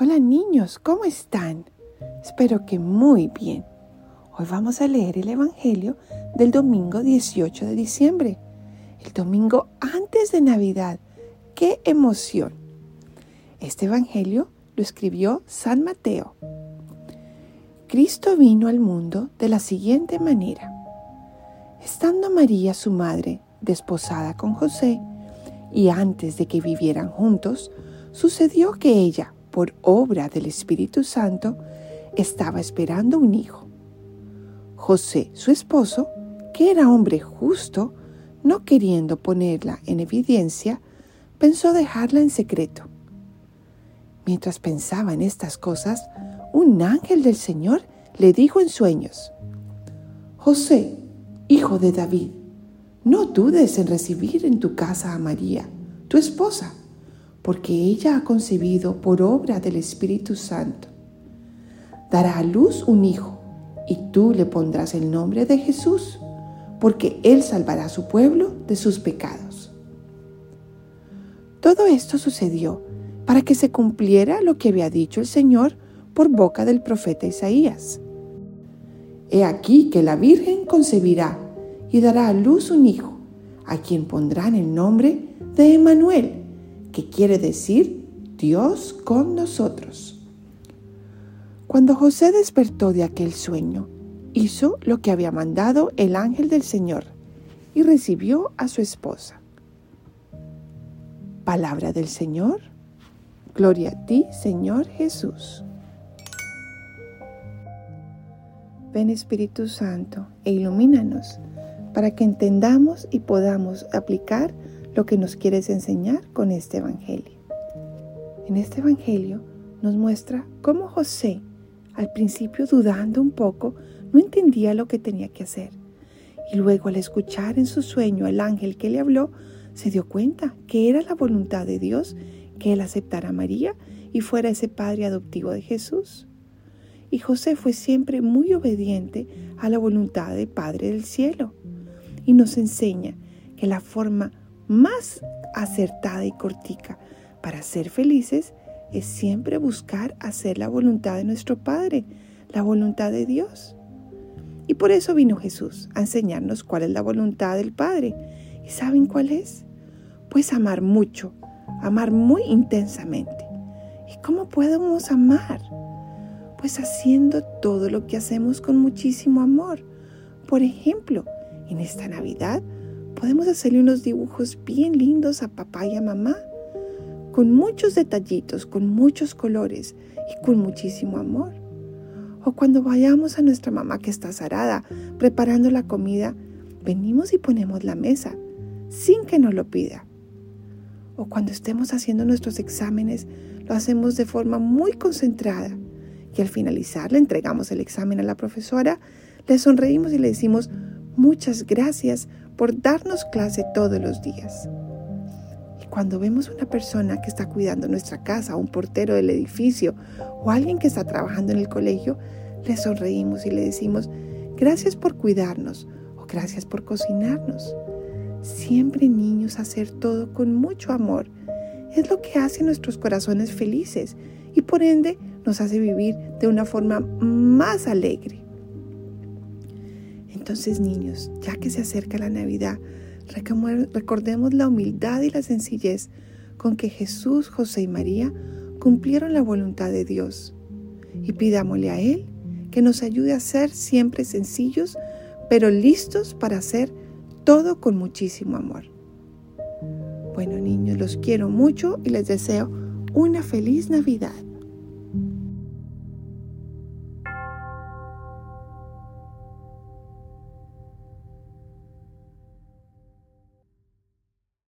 Hola niños, ¿cómo están? Espero que muy bien. Hoy vamos a leer el Evangelio del domingo 18 de diciembre, el domingo antes de Navidad. ¡Qué emoción! Este Evangelio lo escribió San Mateo. Cristo vino al mundo de la siguiente manera. Estando María su madre desposada con José, y antes de que vivieran juntos, sucedió que ella, por obra del Espíritu Santo, estaba esperando un hijo. José, su esposo, que era hombre justo, no queriendo ponerla en evidencia, pensó dejarla en secreto. Mientras pensaba en estas cosas, un ángel del Señor le dijo en sueños, José, hijo de David, no dudes en recibir en tu casa a María, tu esposa porque ella ha concebido por obra del Espíritu Santo. Dará a luz un hijo, y tú le pondrás el nombre de Jesús, porque él salvará a su pueblo de sus pecados. Todo esto sucedió para que se cumpliera lo que había dicho el Señor por boca del profeta Isaías. He aquí que la Virgen concebirá y dará a luz un hijo, a quien pondrán el nombre de Emanuel que quiere decir Dios con nosotros. Cuando José despertó de aquel sueño, hizo lo que había mandado el ángel del Señor y recibió a su esposa. Palabra del Señor. Gloria a ti, Señor Jesús. Ven Espíritu Santo e ilumínanos para que entendamos y podamos aplicar lo que nos quieres enseñar con este Evangelio. En este Evangelio nos muestra cómo José, al principio dudando un poco, no entendía lo que tenía que hacer. Y luego al escuchar en su sueño al ángel que le habló, se dio cuenta que era la voluntad de Dios que él aceptara a María y fuera ese padre adoptivo de Jesús. Y José fue siempre muy obediente a la voluntad del Padre del Cielo. Y nos enseña que la forma más acertada y cortica para ser felices es siempre buscar hacer la voluntad de nuestro Padre, la voluntad de Dios. Y por eso vino Jesús a enseñarnos cuál es la voluntad del Padre. ¿Y saben cuál es? Pues amar mucho, amar muy intensamente. ¿Y cómo podemos amar? Pues haciendo todo lo que hacemos con muchísimo amor. Por ejemplo, en esta Navidad podemos hacerle unos dibujos bien lindos a papá y a mamá, con muchos detallitos, con muchos colores y con muchísimo amor. O cuando vayamos a nuestra mamá que está zarada preparando la comida, venimos y ponemos la mesa sin que nos lo pida. O cuando estemos haciendo nuestros exámenes, lo hacemos de forma muy concentrada y al finalizar le entregamos el examen a la profesora, le sonreímos y le decimos muchas gracias por darnos clase todos los días. Y cuando vemos una persona que está cuidando nuestra casa, un portero del edificio o alguien que está trabajando en el colegio, le sonreímos y le decimos, gracias por cuidarnos o gracias por cocinarnos. Siempre niños hacer todo con mucho amor es lo que hace nuestros corazones felices y por ende nos hace vivir de una forma más alegre. Entonces, niños, ya que se acerca la Navidad, recordemos la humildad y la sencillez con que Jesús, José y María cumplieron la voluntad de Dios. Y pidámosle a Él que nos ayude a ser siempre sencillos, pero listos para hacer todo con muchísimo amor. Bueno, niños, los quiero mucho y les deseo una feliz Navidad.